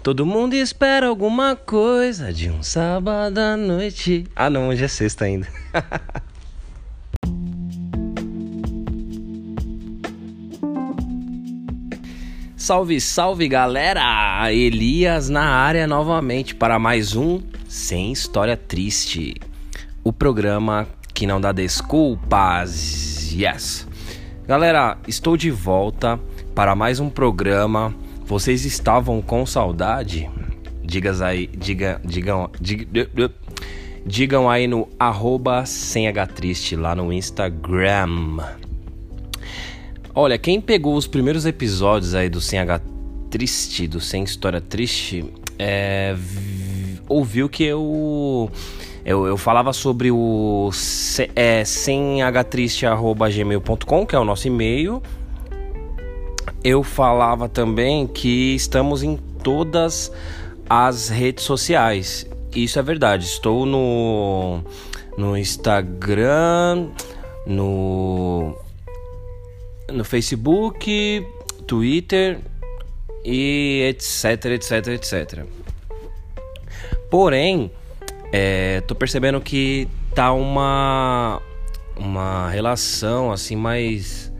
Todo mundo espera alguma coisa de um sábado à noite. Ah, não, hoje é sexta ainda. Salve, salve galera! Elias na área novamente para mais um Sem História Triste. O programa que não dá desculpas. Yes! Galera, estou de volta para mais um programa. Vocês estavam com saudade? Digas aí, diga, digam, digam, aí no arroba sem H triste lá no Instagram. Olha, quem pegou os primeiros episódios aí do Sem H Triste, do Sem História Triste, é, ouviu que eu, eu, eu falava sobre o é, semhtriste.gmail.com, que é o nosso e-mail. Eu falava também que estamos em todas as redes sociais. Isso é verdade. Estou no, no Instagram, no no Facebook, Twitter e etc, etc, etc. Porém, é, tô percebendo que tá uma uma relação assim mais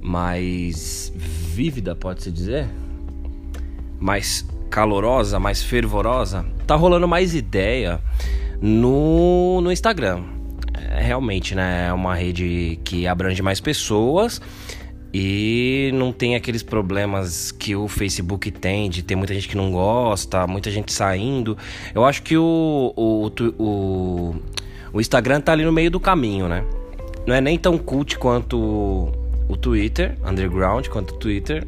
mais vívida, pode-se dizer, mais calorosa, mais fervorosa. Tá rolando mais ideia no, no Instagram é, realmente, né? É uma rede que abrange mais pessoas e não tem aqueles problemas que o Facebook tem de ter muita gente que não gosta, muita gente saindo. Eu acho que o, o, o, o Instagram tá ali no meio do caminho, né? Não é nem tão cult quanto o Twitter, underground, quanto o Twitter.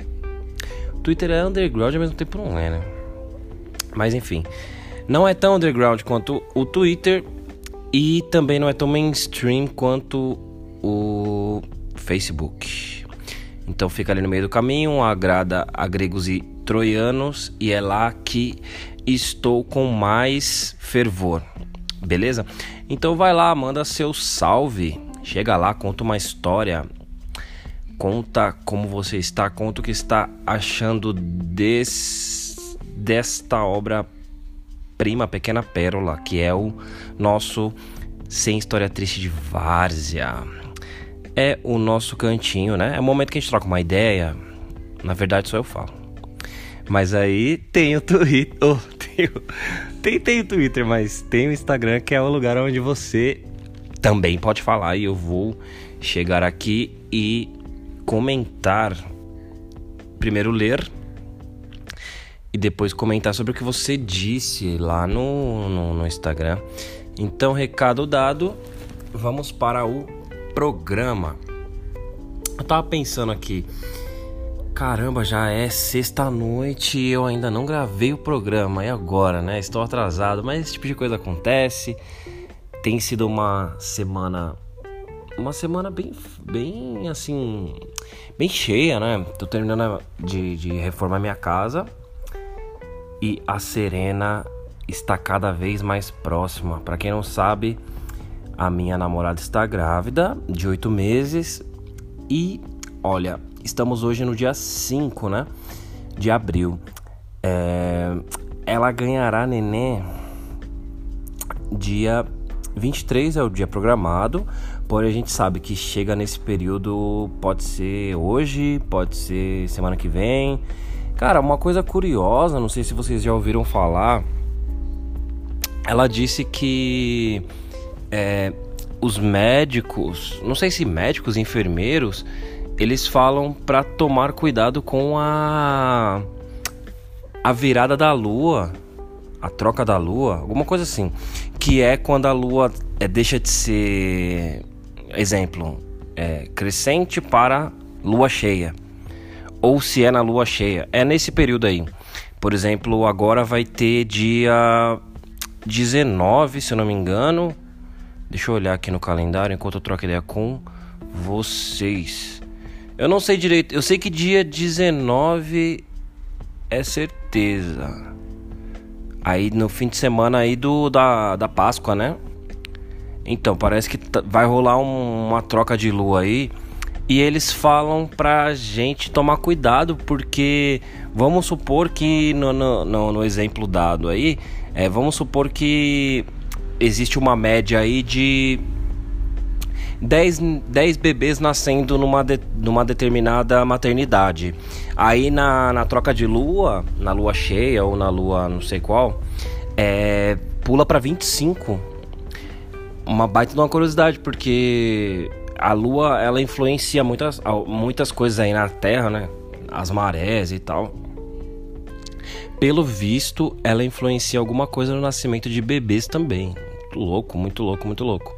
O Twitter é underground ao mesmo tempo não é, né? Mas enfim, não é tão underground quanto o Twitter, e também não é tão mainstream quanto o Facebook. Então fica ali no meio do caminho, agrada a gregos e troianos e é lá que estou com mais fervor. Beleza? Então vai lá, manda seu salve. Chega lá, conta uma história. Conta como você está, conta o que está achando des, desta obra prima pequena pérola, que é o nosso Sem História Triste de Várzea. É o nosso cantinho, né? É o momento que a gente troca uma ideia. Na verdade, só eu falo. Mas aí tem o Twitter. Oh, tem, tem, tem o Twitter, mas tem o Instagram, que é o lugar onde você também pode falar. E eu vou chegar aqui e comentar. Primeiro ler e depois comentar sobre o que você disse lá no, no, no Instagram. Então, recado dado, vamos para o programa. Eu tava pensando aqui, caramba, já é sexta-noite e eu ainda não gravei o programa. E agora, né? Estou atrasado, mas esse tipo de coisa acontece. Tem sido uma semana uma semana bem, bem assim, bem cheia, né? Tô terminando de, de reformar minha casa e a Serena está cada vez mais próxima. Para quem não sabe, a minha namorada está grávida de oito meses e olha, estamos hoje no dia 5, né? De abril. É, ela ganhará neném dia 23 é o dia programado, porém a gente sabe que chega nesse período, pode ser hoje, pode ser semana que vem. Cara, uma coisa curiosa, não sei se vocês já ouviram falar. Ela disse que é, os médicos, não sei se médicos, enfermeiros, eles falam para tomar cuidado com a a virada da lua, a troca da lua, alguma coisa assim, que é quando a lua é, deixa de ser, exemplo, é, crescente para lua cheia ou se é na lua cheia. É nesse período aí. Por exemplo, agora vai ter dia 19, se eu não me engano. Deixa eu olhar aqui no calendário enquanto eu troco ideia com vocês. Eu não sei direito. Eu sei que dia 19 é certeza. Aí no fim de semana aí do da, da Páscoa, né? Então, parece que vai rolar um, uma troca de lua aí E eles falam pra gente tomar cuidado, porque vamos supor que no, no, no, exemplo dado aí, é, vamos supor que existe uma média aí de 10, 10 bebês nascendo numa, de, numa determinada maternidade. Aí na, na troca de lua, na lua cheia ou na lua não sei qual, é, pula para 25. Uma baita de uma curiosidade, porque a Lua ela influencia muitas, muitas coisas aí na Terra, né? As marés e tal. Pelo visto, ela influencia alguma coisa no nascimento de bebês também. Muito louco, muito louco, muito louco.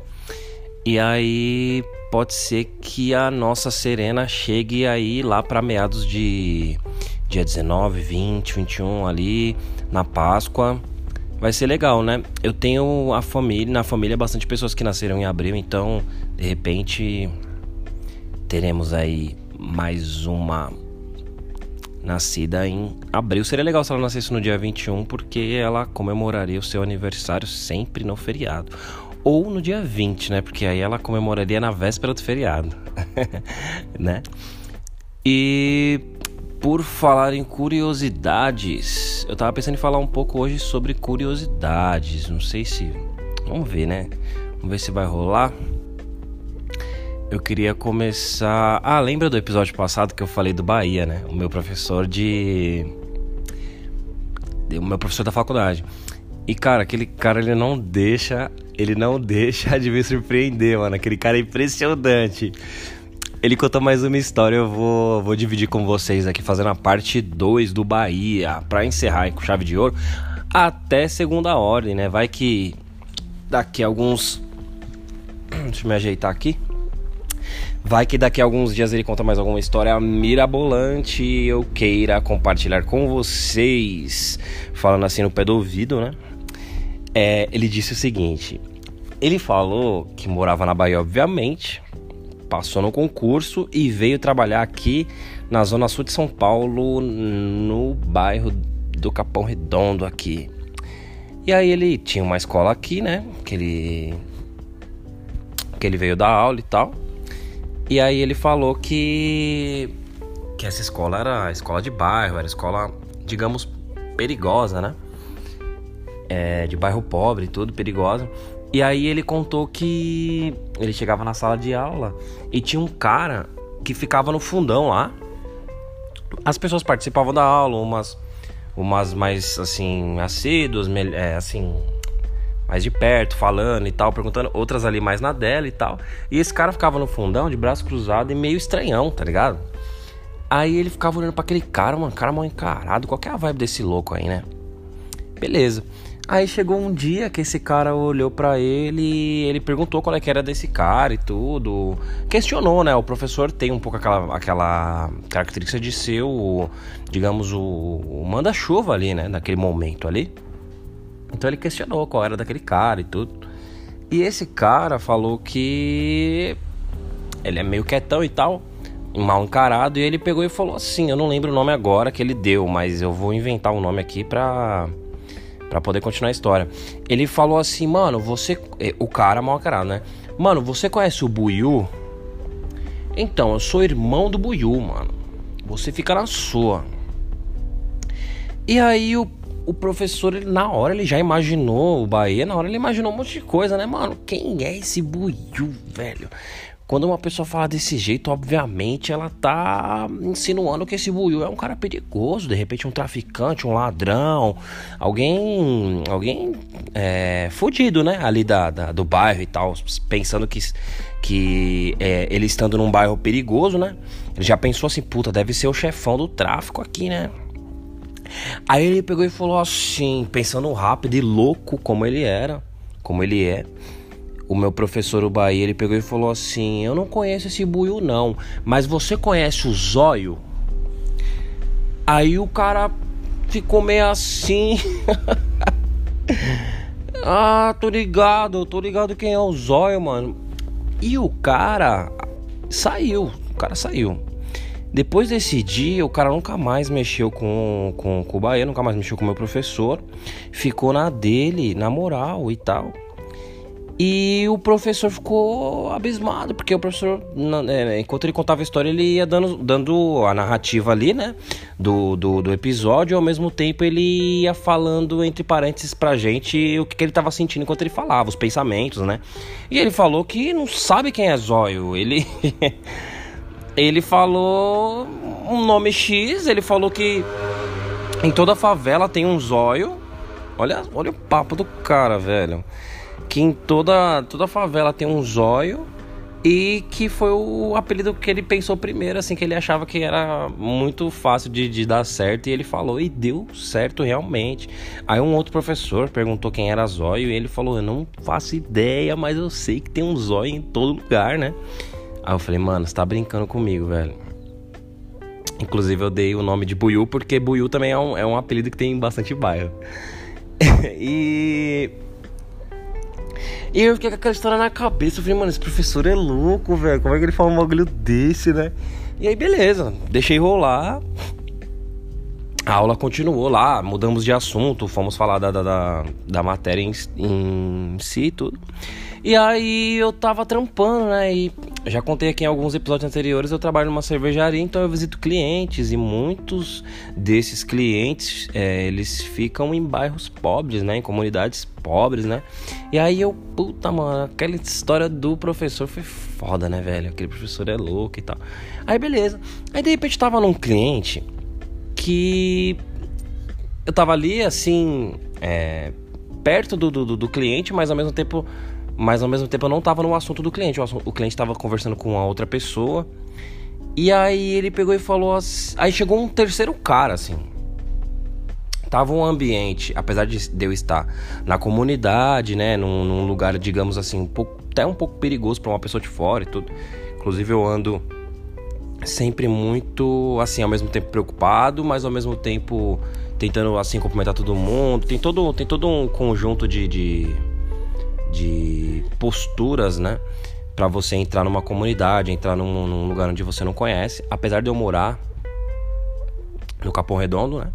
E aí pode ser que a nossa Serena chegue aí lá para meados de dia 19, 20, 21 ali na Páscoa. Vai ser legal, né? Eu tenho a família, na família bastante pessoas que nasceram em abril, então de repente teremos aí mais uma nascida em abril. Seria legal se ela nascesse no dia 21, porque ela comemoraria o seu aniversário sempre no feriado. Ou no dia 20, né? Porque aí ela comemoraria na véspera do feriado, né? E por falar em curiosidades, eu tava pensando em falar um pouco hoje sobre curiosidades. Não sei se. Vamos ver, né? Vamos ver se vai rolar eu queria começar. Ah, lembra do episódio passado que eu falei do Bahia, né? O meu professor de. O meu professor da faculdade. E cara, aquele cara ele não deixa. Ele não deixa de me surpreender, mano. Aquele cara é impressionante. Ele contou mais uma história, eu vou, vou dividir com vocês aqui, fazendo a parte 2 do Bahia, pra encerrar com chave de ouro, até segunda ordem, né? Vai que daqui a alguns. Deixa eu me ajeitar aqui. Vai que daqui a alguns dias ele conta mais alguma história mirabolante eu queira compartilhar com vocês. Falando assim no pé do ouvido, né? É, ele disse o seguinte: ele falou que morava na Bahia, obviamente, passou no concurso e veio trabalhar aqui na zona sul de São Paulo, no bairro do Capão Redondo aqui. E aí ele tinha uma escola aqui, né? Que ele que ele veio dar aula e tal. E aí ele falou que que essa escola era escola de bairro, era escola, digamos, perigosa, né? É, de bairro pobre, tudo perigosa. E aí ele contou que ele chegava na sala de aula e tinha um cara que ficava no fundão lá. As pessoas participavam da aula, umas umas mais assim assíduas, é, assim mais de perto, falando e tal, perguntando, outras ali mais na dela e tal. E esse cara ficava no fundão, de braço cruzado e meio estranhão, tá ligado? Aí ele ficava olhando para aquele cara, mano, cara mal encarado, qual que é a vibe desse louco aí, né? Beleza. Aí chegou um dia que esse cara olhou para ele ele perguntou qual é que era desse cara e tudo. Questionou, né? O professor tem um pouco aquela, aquela característica de ser o, digamos, o, o manda-chuva ali, né? Naquele momento ali. Então ele questionou qual era daquele cara e tudo. E esse cara falou que ele é meio quietão e tal, mal encarado, e ele pegou e falou assim: Eu não lembro o nome agora que ele deu, mas eu vou inventar um nome aqui pra, pra poder continuar a história. Ele falou assim: Mano, você. É, o cara mal encarado, né? Mano, você conhece o Buiu? Então, eu sou irmão do Buiu, mano. Você fica na sua. E aí o o professor, ele, na hora, ele já imaginou o Bahia, na hora ele imaginou um monte de coisa, né, mano? Quem é esse Buiu, velho? Quando uma pessoa fala desse jeito, obviamente ela tá insinuando que esse Buiu é um cara perigoso, de repente um traficante, um ladrão, alguém, alguém é, fudido, né, ali da, da, do bairro e tal, pensando que, que é, ele estando num bairro perigoso, né, ele já pensou assim, puta, deve ser o chefão do tráfico aqui, né, Aí ele pegou e falou assim, pensando rápido e louco como ele era, como ele é. O meu professor Bahia, ele pegou e falou assim: "Eu não conheço esse buio não, mas você conhece o zóio?" Aí o cara ficou meio assim. ah, tô ligado, tô ligado quem é o zóio, mano. E o cara saiu, o cara saiu. Depois desse dia, o cara nunca mais mexeu com, com, com o Bahia, nunca mais mexeu com o meu professor. Ficou na dele, na moral e tal. E o professor ficou abismado, porque o professor, é, enquanto ele contava a história, ele ia dando, dando a narrativa ali, né? Do, do, do episódio, e ao mesmo tempo ele ia falando, entre parênteses, pra gente o que, que ele tava sentindo enquanto ele falava, os pensamentos, né? E ele falou que não sabe quem é Zóio. Ele. ele falou um nome X, ele falou que em toda favela tem um zóio. Olha, olha o papo do cara, velho que em toda, toda favela tem um zóio e que foi o apelido que ele pensou primeiro, assim, que ele achava que era muito fácil de, de, dar certo, e ele falou, e deu certo realmente. Aí um outro professor perguntou quem era zóio, e ele falou, eu não faço ideia, mas eu sei que tem um zóio em todo lugar, né? Aí eu falei, mano, você tá brincando comigo, velho. Inclusive eu dei o nome de Buiu, porque Buiu também é um, é um apelido que tem bastante bairro. e e eu fiquei com aquela história na cabeça. Eu falei, mano, esse professor é louco, velho. Como é que ele fala um bagulho desse, né? E aí, beleza. Deixei rolar. A aula continuou lá, mudamos de assunto, fomos falar da, da, da, matéria em, em si e tudo. E aí eu tava trampando, né? E já contei aqui em alguns episódios anteriores, eu trabalho numa cervejaria, então eu visito clientes e muitos desses clientes, é, eles ficam em bairros pobres, né? Em comunidades pobres, né? E aí eu, puta, mano, aquela história do professor foi foda, né, velho? Aquele professor é louco e tal. Aí beleza. Aí de repente tava num cliente que eu tava ali, assim, é, perto do, do, do cliente, mas ao mesmo tempo mas ao mesmo tempo eu não tava no assunto do cliente. O, assunto, o cliente tava conversando com uma outra pessoa. E aí ele pegou e falou assim. Aí chegou um terceiro cara, assim. Tava um ambiente, apesar de, de eu estar na comunidade, né? Num, num, lugar, digamos assim, um pouco, até um pouco perigoso para uma pessoa de fora e tudo. Inclusive eu ando sempre muito, assim, ao mesmo tempo preocupado, mas ao mesmo tempo tentando, assim, cumprimentar todo mundo. Tem todo, tem todo um conjunto de, de de posturas, né? Para você entrar numa comunidade, entrar num, num, lugar onde você não conhece. Apesar de eu morar no Capão Redondo, né?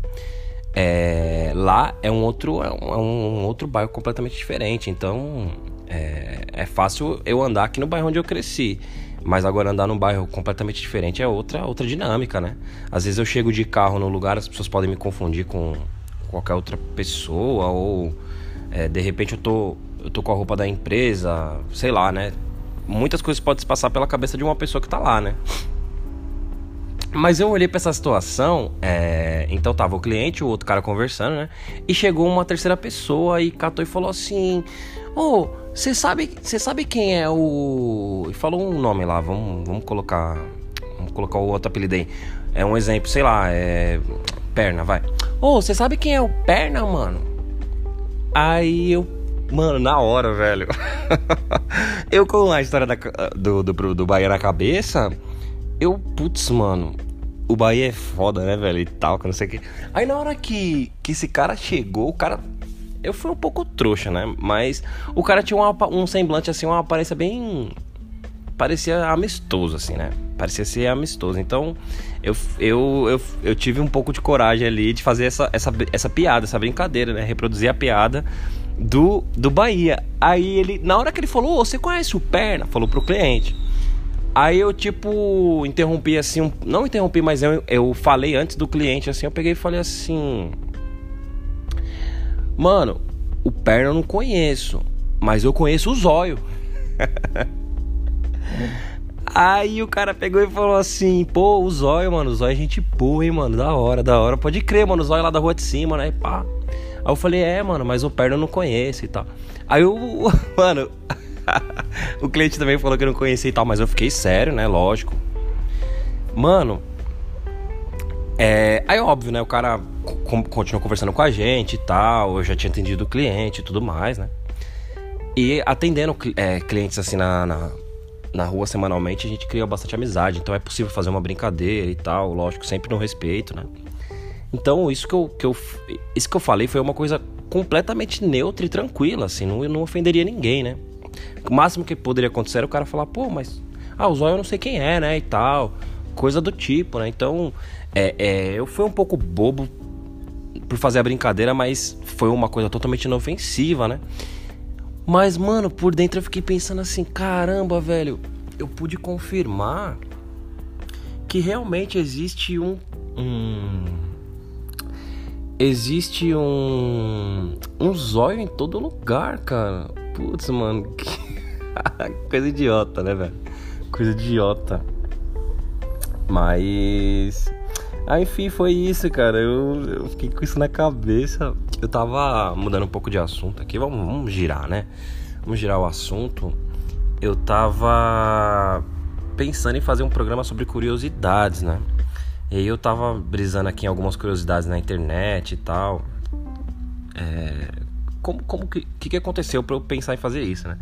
É, lá é um outro é um, é um, outro bairro completamente diferente. Então é, é fácil eu andar aqui no bairro onde eu cresci. Mas agora andar num bairro completamente diferente é outra, outra dinâmica, né? Às vezes eu chego de carro no lugar, as pessoas podem me confundir com qualquer outra pessoa, ou é, de repente eu tô eu tô com a roupa da empresa, sei lá, né? Muitas coisas podem se passar pela cabeça de uma pessoa que tá lá, né? Mas eu olhei para essa situação, é... então tava o cliente, o outro cara conversando, né? E chegou uma terceira pessoa e catou e falou assim: Ô, oh, você sabe, você sabe quem é o. E falou um nome lá, vamos, vamos colocar. Vamos colocar o outro apelido aí. É um exemplo, sei lá, é. Perna, vai. Ô, oh, você sabe quem é o Perna, mano? Aí eu Mano, na hora, velho. eu com a história da, do, do, do Bahia na cabeça, eu, putz, mano, o Bahia é foda, né, velho? E tal, que não sei o que. Aí na hora que, que esse cara chegou, o cara. Eu fui um pouco trouxa, né? Mas o cara tinha uma, um semblante, assim, uma aparência bem. Parecia amistoso, assim, né? Parecia ser amistoso. Então, eu, eu, eu, eu tive um pouco de coragem ali de fazer essa, essa, essa piada, essa brincadeira, né? Reproduzir a piada do, do Bahia. Aí ele, na hora que ele falou, oh, você conhece o Perna? Falou pro cliente. Aí eu, tipo, interrompi assim, não interrompi, mas eu, eu falei antes do cliente, assim, eu peguei e falei assim: Mano, o Perna eu não conheço, mas eu conheço o Zóio. Aí o cara pegou e falou assim: Pô, o Zóio, mano, o Zóio é gente boa, hein, mano, da hora, da hora. Pode crer, mano, o Zóio lá da rua de cima, né? Pá. Aí eu falei, é, mano, mas o perna eu não conheço e tal. Aí eu, mano, o cliente também falou que eu não conhecia e tal, mas eu fiquei sério, né? Lógico. Mano, é. Aí óbvio, né? O cara continuou conversando com a gente e tal. Eu já tinha atendido o cliente e tudo mais, né? E atendendo é, clientes assim na, na, na, rua semanalmente, a gente criou bastante amizade. Então é possível fazer uma brincadeira e tal, lógico, sempre no respeito, né? Então, isso que eu, que eu, isso que eu falei foi uma coisa completamente neutra e tranquila, assim, não, não ofenderia ninguém, né? O máximo que poderia acontecer era o cara falar, pô, mas. Ah, o Zóio eu não sei quem é, né? E tal. Coisa do tipo, né? Então, é, é, eu fui um pouco bobo por fazer a brincadeira, mas foi uma coisa totalmente inofensiva, né? Mas, mano, por dentro eu fiquei pensando assim: caramba, velho, eu pude confirmar que realmente existe um. um existe um. um zóio em todo lugar, cara. Putz, mano, que coisa idiota, né, velho? Coisa idiota. Mas. Ah, enfim, foi isso, cara. Eu, eu fiquei com isso na cabeça. Eu tava mudando um pouco de assunto aqui. Vamos, vamos girar, né? Vamos girar o assunto. Eu tava pensando em fazer um programa sobre curiosidades, né? E aí eu tava brisando aqui em algumas curiosidades na internet e tal. É, como, como que, que, aconteceu para eu pensar em fazer isso, né?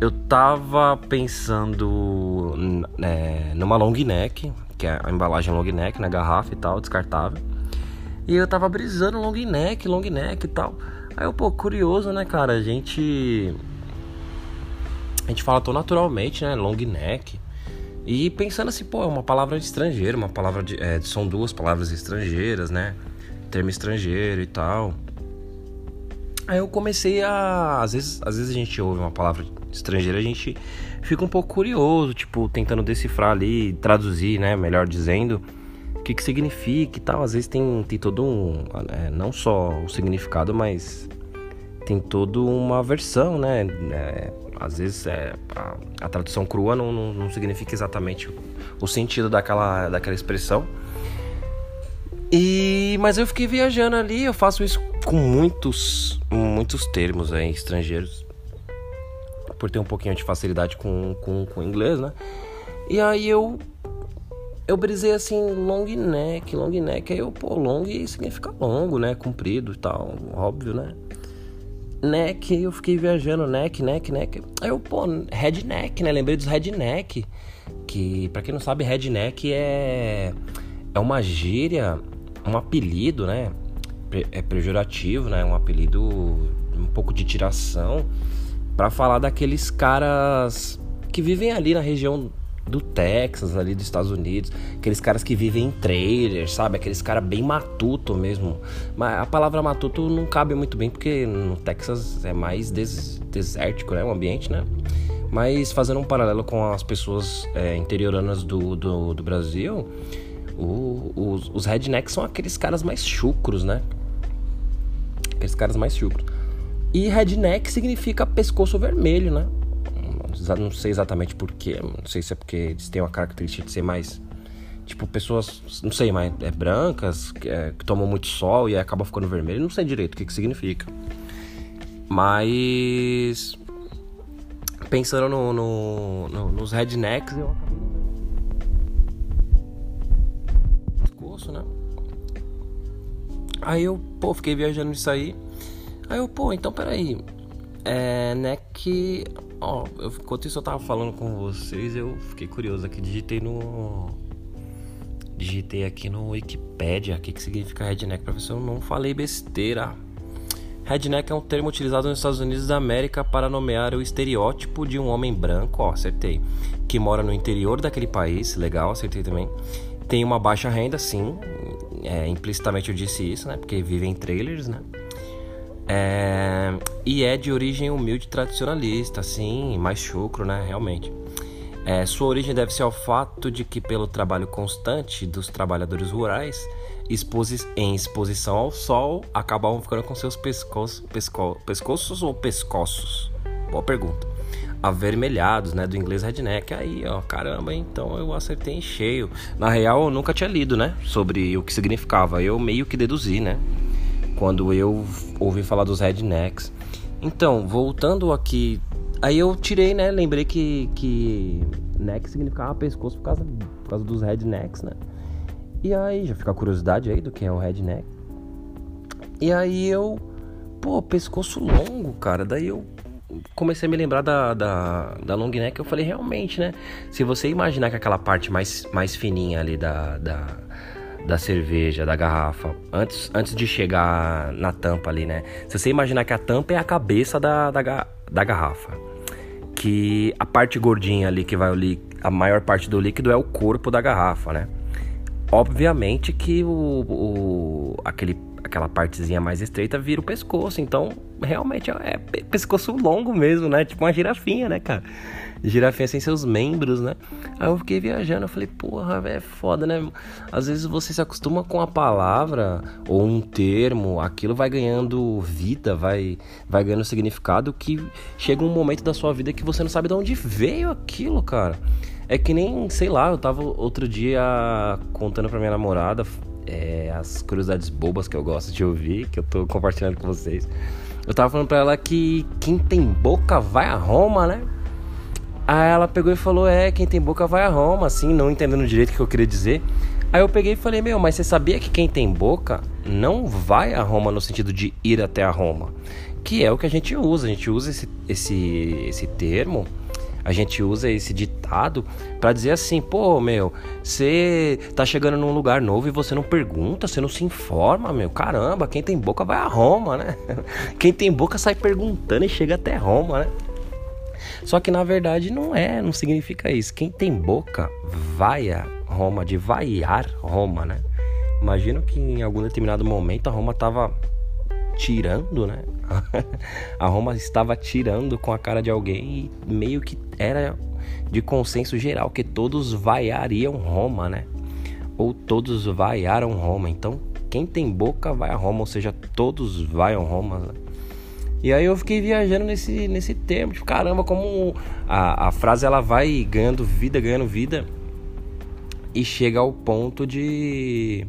Eu tava pensando é, numa long neck, que é a embalagem long neck na garrafa e tal, descartável. E eu tava brisando long neck, long neck e tal. Aí eu, pô, curioso, né, cara? A gente. A gente fala tão naturalmente, né? Long neck. E pensando assim, pô, é uma palavra de estrangeiro, uma palavra de. É, são duas palavras estrangeiras, né? Termo estrangeiro e tal. Aí eu comecei a. Às vezes, às vezes a gente ouve uma palavra estrangeira, a gente fica um pouco curioso, tipo, tentando decifrar ali, traduzir, né? Melhor dizendo, o que, que significa e tal. Às vezes tem, tem todo um. É, não só o significado, mas tem toda uma versão, né? É, às vezes é, a, a, tradução crua não, não, não, significa exatamente o sentido daquela, daquela expressão. E mas eu fiquei viajando ali, eu faço isso com muitos muitos termos aí, estrangeiros por ter um pouquinho de facilidade com, com, com inglês, né? E aí eu eu brisei assim, long neck, long neck. Aí eu, pô, long significa longo, né? Comprido e tal, óbvio, né? Neck, eu fiquei viajando, neck, neck, neck. Aí eu, pô, redneck, né? Lembrei dos redneck. Que, pra quem não sabe, redneck é, é uma gíria, um apelido, né? É pejorativo, né? Um apelido um pouco de tiração para falar daqueles caras que vivem ali na região do Texas, ali dos Estados Unidos, aqueles caras que vivem em trailers, sabe? Aqueles caras bem matuto mesmo. Mas a palavra matuto não cabe muito bem porque no Texas é mais des desértico, né? O ambiente, né? Mas fazendo um paralelo com as pessoas é, interioranas do, do, do Brasil, o, os, os rednecks são aqueles caras mais chucros, né? Aqueles caras mais chucros. E redneck significa pescoço vermelho, né? Não sei exatamente porquê. Não sei se é porque eles têm uma característica de ser mais. Tipo, pessoas, não sei, mas é brancas, que, é, que tomam muito sol e acabam ficando vermelho. Não sei direito o que, que significa. Mas. Pensando no, no, no, nos rednecks, eu acabei. Né? Aí eu, pô, fiquei viajando nisso aí. Aí eu, pô, então peraí. É, né que. Ó, eu, enquanto isso eu tava falando com vocês, eu fiquei curioso aqui, digitei no. Digitei aqui no Wikipedia o que, que significa redneck, professor. Eu não falei besteira. Redneck é um termo utilizado nos Estados Unidos da América para nomear o estereótipo de um homem branco, ó, acertei, que mora no interior daquele país, legal, acertei também. Tem uma baixa renda, sim, é, implicitamente eu disse isso, né, porque vive em trailers, né. É, e é de origem humilde tradicionalista, assim, mais chucro, né? Realmente. É, sua origem deve ser ao fato de que, pelo trabalho constante dos trabalhadores rurais, em exposição ao sol, acabavam ficando com seus pescoços, pesco, pescoços ou pescoços? Boa pergunta. Avermelhados, né? Do inglês redneck. Aí, ó, caramba, então eu acertei em cheio. Na real, eu nunca tinha lido, né? Sobre o que significava. Eu meio que deduzi, né? Quando eu ouvi falar dos rednecks. Então, voltando aqui, aí eu tirei, né? Lembrei que, que neck significava pescoço por causa, por causa dos rednecks, né? E aí, já fica a curiosidade aí do que é o redneck. E aí eu, pô, pescoço longo, cara. Daí eu comecei a me lembrar da, da, da long neck. Eu falei, realmente, né? Se você imaginar que aquela parte mais, mais fininha ali da, da da cerveja, da garrafa, antes, antes de chegar na tampa ali, né? Se você imaginar que a tampa é a cabeça da, da, da garrafa, que a parte gordinha ali que vai o a maior parte do líquido é o corpo da garrafa, né? Obviamente que o, o aquele aquela partezinha mais estreita vira o pescoço. Então, realmente é pescoço longo mesmo, né? Tipo uma girafinha, né, cara? Girafinha sem seus membros, né? Aí eu fiquei viajando, eu falei, porra, é foda, né? Às vezes você se acostuma com a palavra ou um termo, aquilo vai ganhando vida, vai, vai ganhando significado que chega um momento da sua vida que você não sabe de onde veio aquilo, cara. É que nem, sei lá, eu tava outro dia contando pra minha namorada é, as curiosidades bobas que eu gosto de ouvir, que eu tô compartilhando com vocês. Eu tava falando pra ela que quem tem boca vai a Roma, né? Aí ela pegou e falou: É, quem tem boca vai a Roma, assim, não entendendo direito o que eu queria dizer. Aí eu peguei e falei: Meu, mas você sabia que quem tem boca não vai a Roma no sentido de ir até a Roma? Que é o que a gente usa. A gente usa esse, esse, esse termo, a gente usa esse ditado para dizer assim: Pô, meu, você tá chegando num lugar novo e você não pergunta, você não se informa, meu. Caramba, quem tem boca vai a Roma, né? Quem tem boca sai perguntando e chega até Roma, né? Só que na verdade não é, não significa isso. Quem tem boca vai a Roma, de vaiar Roma, né? Imagino que em algum determinado momento a Roma estava tirando, né? a Roma estava tirando com a cara de alguém e meio que era de consenso geral que todos vaiariam Roma, né? Ou todos vaiaram Roma. Então, quem tem boca vai a Roma, ou seja, todos vaiam Roma. Né? E aí eu fiquei viajando nesse, nesse termo, tipo, caramba, como a, a frase ela vai ganhando vida, ganhando vida e chega ao ponto de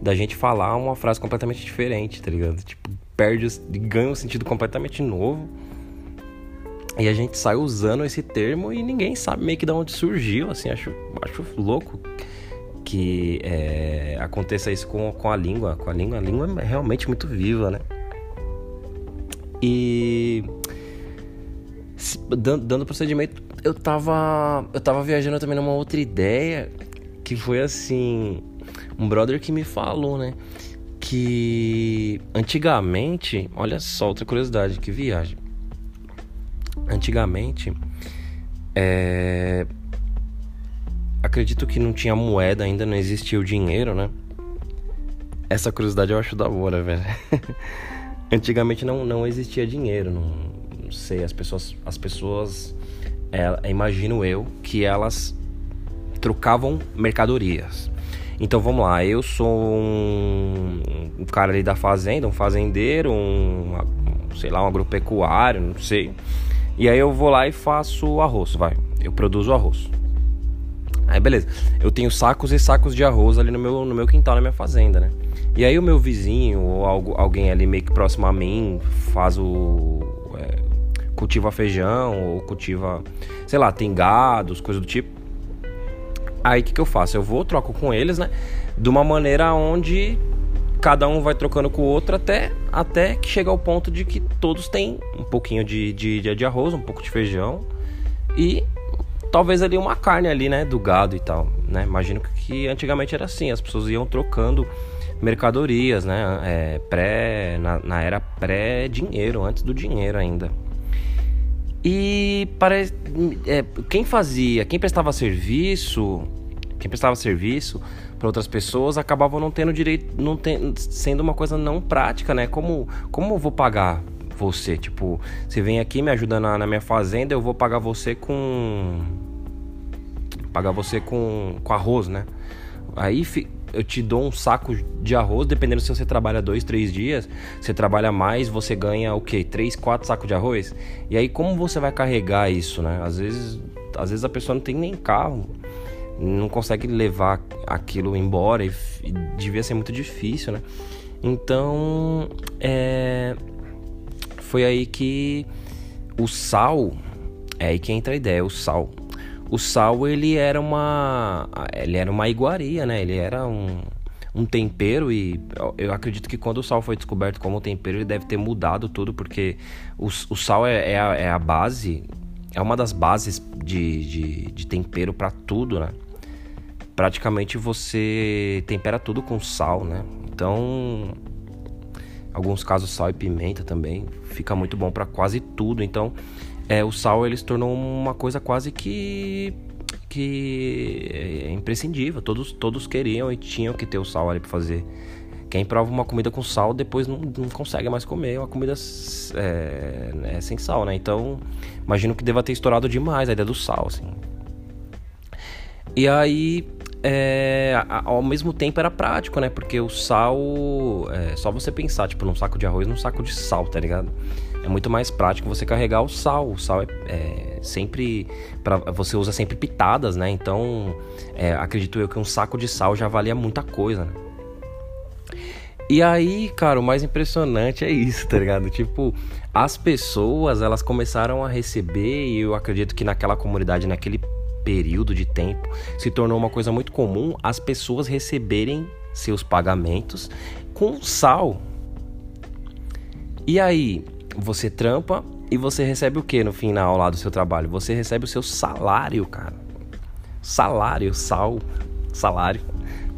da gente falar uma frase completamente diferente, tá ligado? Tipo, perde, ganha um sentido completamente novo. E a gente sai usando esse termo e ninguém sabe meio que de onde surgiu, assim, acho, acho louco que é, aconteça isso com, com a língua. Com a língua, a língua é realmente muito viva, né? E dando, dando procedimento, eu tava eu tava viajando também numa outra ideia que foi assim, um brother que me falou, né, que antigamente, olha só outra curiosidade, que viagem. Antigamente, é, acredito que não tinha moeda ainda, não existia o dinheiro, né? Essa curiosidade eu acho da hora, velho. Antigamente não, não existia dinheiro, não, não sei, as pessoas, as pessoas é, imagino eu, que elas trocavam mercadorias. Então vamos lá, eu sou um, um cara ali da fazenda, um fazendeiro, um, sei lá, um agropecuário, não sei. E aí eu vou lá e faço arroz, vai. Eu produzo arroz. Aí beleza, eu tenho sacos e sacos de arroz ali no meu, no meu quintal, na minha fazenda, né? E aí o meu vizinho ou algo, alguém ali meio que próximo a mim faz o. É, cultiva feijão ou cultiva, sei lá, tem gados, coisas do tipo. Aí o que, que eu faço? Eu vou, troco com eles, né? De uma maneira onde cada um vai trocando com o outro até, até que chega ao ponto de que todos têm um pouquinho de, de, de arroz, um pouco de feijão e talvez ali uma carne ali, né? Do gado e tal, né? Imagino que antigamente era assim, as pessoas iam trocando mercadorias, né? É, pré, na, na era pré-dinheiro, antes do dinheiro ainda. E para, é, quem fazia, quem prestava serviço, quem prestava serviço para outras pessoas acabava não tendo direito, não tem, sendo uma coisa não prática, né? Como, como eu vou pagar você? Tipo, você vem aqui me ajuda na, na minha fazenda, eu vou pagar você com pagar você com, com arroz, né? Aí eu te dou um saco de arroz, dependendo se você trabalha dois, três dias, você trabalha mais, você ganha o quê? Três, quatro sacos de arroz? E aí como você vai carregar isso, né? Às vezes, às vezes a pessoa não tem nem carro, não consegue levar aquilo embora e, e devia ser muito difícil, né? Então, é, foi aí que o sal, é aí que entra a ideia, o sal o sal ele era uma ele era uma iguaria, né? Ele era um, um tempero e eu acredito que quando o sal foi descoberto como tempero ele deve ter mudado tudo porque o, o sal é, é, a, é a base é uma das bases de, de, de tempero para tudo, né? Praticamente você tempera tudo com sal, né? Então, alguns casos sal e pimenta também fica muito bom para quase tudo. Então, é, o sal ele se tornou uma coisa quase que que é imprescindível. Todos todos queriam e tinham que ter o sal ali para fazer Quem prova uma comida com sal depois não, não consegue mais comer uma comida é, é, sem sal, né? Então, imagino que deva ter estourado demais a ideia do sal, assim. E aí, é, ao mesmo tempo era prático, né? Porque o sal, é só você pensar, tipo, num saco de arroz, num saco de sal, tá ligado? É muito mais prático você carregar o sal. O sal é, é sempre. Pra, você usa sempre pitadas, né? Então, é, acredito eu que um saco de sal já valia muita coisa, né? E aí, cara, o mais impressionante é isso, tá ligado? Tipo, as pessoas, elas começaram a receber, e eu acredito que naquela comunidade, naquele período de tempo, se tornou uma coisa muito comum as pessoas receberem seus pagamentos com sal. E aí, você trampa e você recebe o que no final lá do seu trabalho? Você recebe o seu salário, cara. Salário, sal, salário.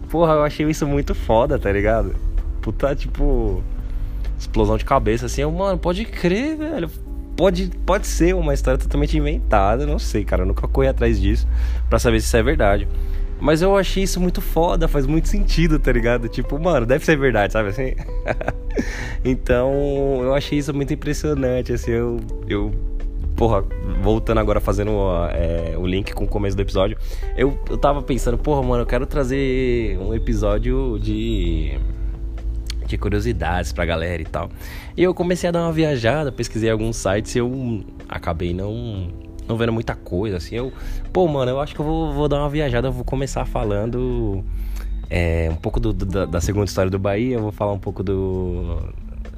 Porra, eu achei isso muito foda, tá ligado? Puta, tipo, explosão de cabeça assim. Eu, mano, pode crer, velho. Pode, pode ser uma história totalmente inventada, não sei, cara. Eu nunca corri atrás disso para saber se isso é verdade. Mas eu achei isso muito foda, faz muito sentido, tá ligado? Tipo, mano, deve ser verdade, sabe assim? então, eu achei isso muito impressionante, assim, eu. eu porra, voltando agora fazendo é, o link com o começo do episódio, eu, eu tava pensando, porra, mano, eu quero trazer um episódio de de curiosidades pra galera e tal. E eu comecei a dar uma viajada, pesquisei alguns sites e eu acabei não não vendo muita coisa, assim. Eu, pô, mano, eu acho que eu vou, vou dar uma viajada, eu vou começar falando é, um pouco do, do, da segunda história do Bahia, eu vou falar um pouco do,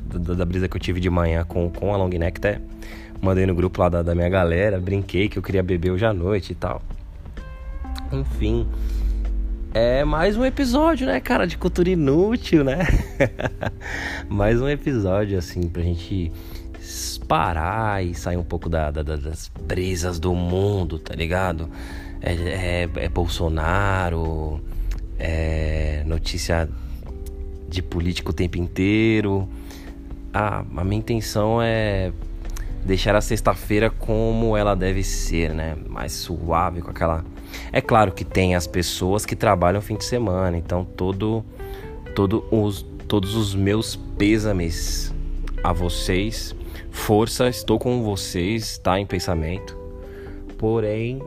do, da brisa que eu tive de manhã com, com a Long Neck, até mandei no grupo lá da, da minha galera, brinquei que eu queria beber hoje à noite e tal. Enfim. É mais um episódio, né, cara, de cultura inútil, né? mais um episódio, assim, pra gente parar e sair um pouco da, da, das brisas do mundo, tá ligado? É, é, é Bolsonaro, é notícia de político o tempo inteiro. Ah, a minha intenção é deixar a sexta-feira como ela deve ser, né? Mais suave, com aquela. É claro que tem as pessoas que trabalham fim de semana, então todo, todo os, todos os meus pêsames a vocês Força, estou com vocês, tá em pensamento. Porém,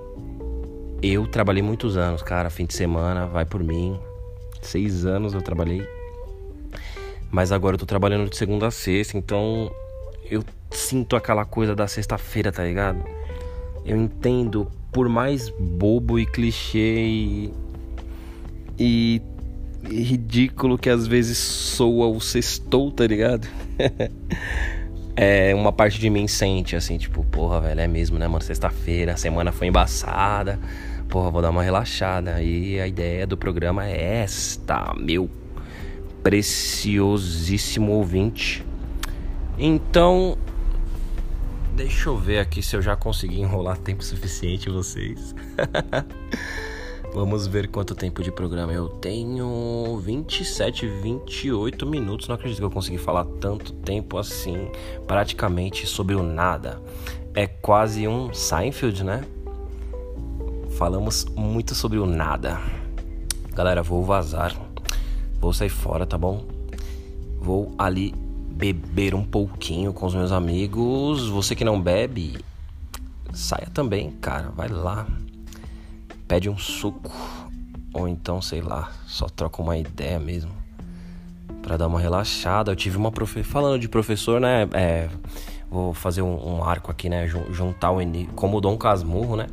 eu trabalhei muitos anos, cara. Fim de semana, vai por mim. Seis anos eu trabalhei. Mas agora eu tô trabalhando de segunda a sexta, então eu sinto aquela coisa da sexta-feira, tá ligado? Eu entendo, por mais bobo e clichê e, e, ridículo que às vezes soa o sextou, tá ligado? é, uma parte de mim sente assim, tipo, porra, velho, é mesmo, né, mano? Sexta-feira, a semana foi embaçada, porra, vou dar uma relaxada. E a ideia do programa é esta, meu preciosíssimo ouvinte. Então, deixa eu ver aqui se eu já consegui enrolar tempo suficiente vocês. Vamos ver quanto tempo de programa eu tenho. 27, 28 minutos. Não acredito que eu consegui falar tanto tempo assim, praticamente sobre o nada. É quase um Seinfeld, né? Falamos muito sobre o nada. Galera, vou vazar. Vou sair fora, tá bom? Vou ali beber um pouquinho com os meus amigos. Você que não bebe, saia também, cara. Vai lá pede um suco ou então, sei lá, só troca uma ideia mesmo para dar uma relaxada. Eu tive uma profe... falando de professor, né? É... vou fazer um, um, arco aqui, né? Juntar o Eni... como o Dom Casmurro, né?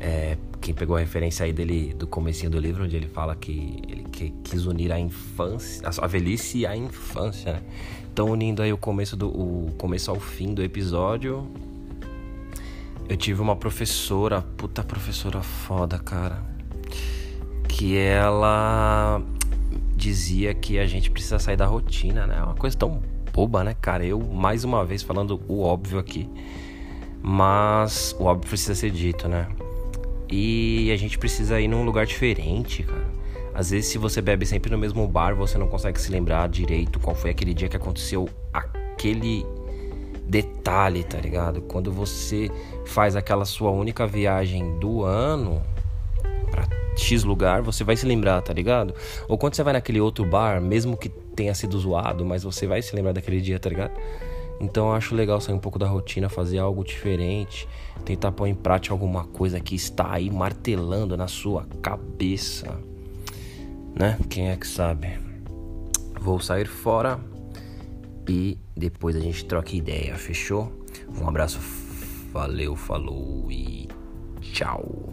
É... quem pegou a referência aí dele do comecinho do livro, onde ele fala que ele que... quis unir a infância, a velhice e a infância, né? Então unindo aí o começo do o começo ao fim do episódio, eu tive uma professora, puta professora foda, cara. Que ela dizia que a gente precisa sair da rotina, né? É uma coisa tão boba, né, cara? Eu, mais uma vez, falando o óbvio aqui. Mas o óbvio precisa ser dito, né? E a gente precisa ir num lugar diferente, cara. Às vezes, se você bebe sempre no mesmo bar, você não consegue se lembrar direito qual foi aquele dia que aconteceu aquele detalhe, tá ligado? Quando você faz aquela sua única viagem do ano, pra, X lugar, você vai se lembrar, tá ligado? Ou quando você vai naquele outro bar, mesmo que tenha sido zoado, mas você vai se lembrar daquele dia, tá ligado? Então eu acho legal sair um pouco da rotina, fazer algo diferente, tentar pôr em prática alguma coisa que está aí martelando na sua cabeça, né? Quem é que sabe? Vou sair fora e depois a gente troca ideia, fechou? Um abraço, valeu, falou e tchau.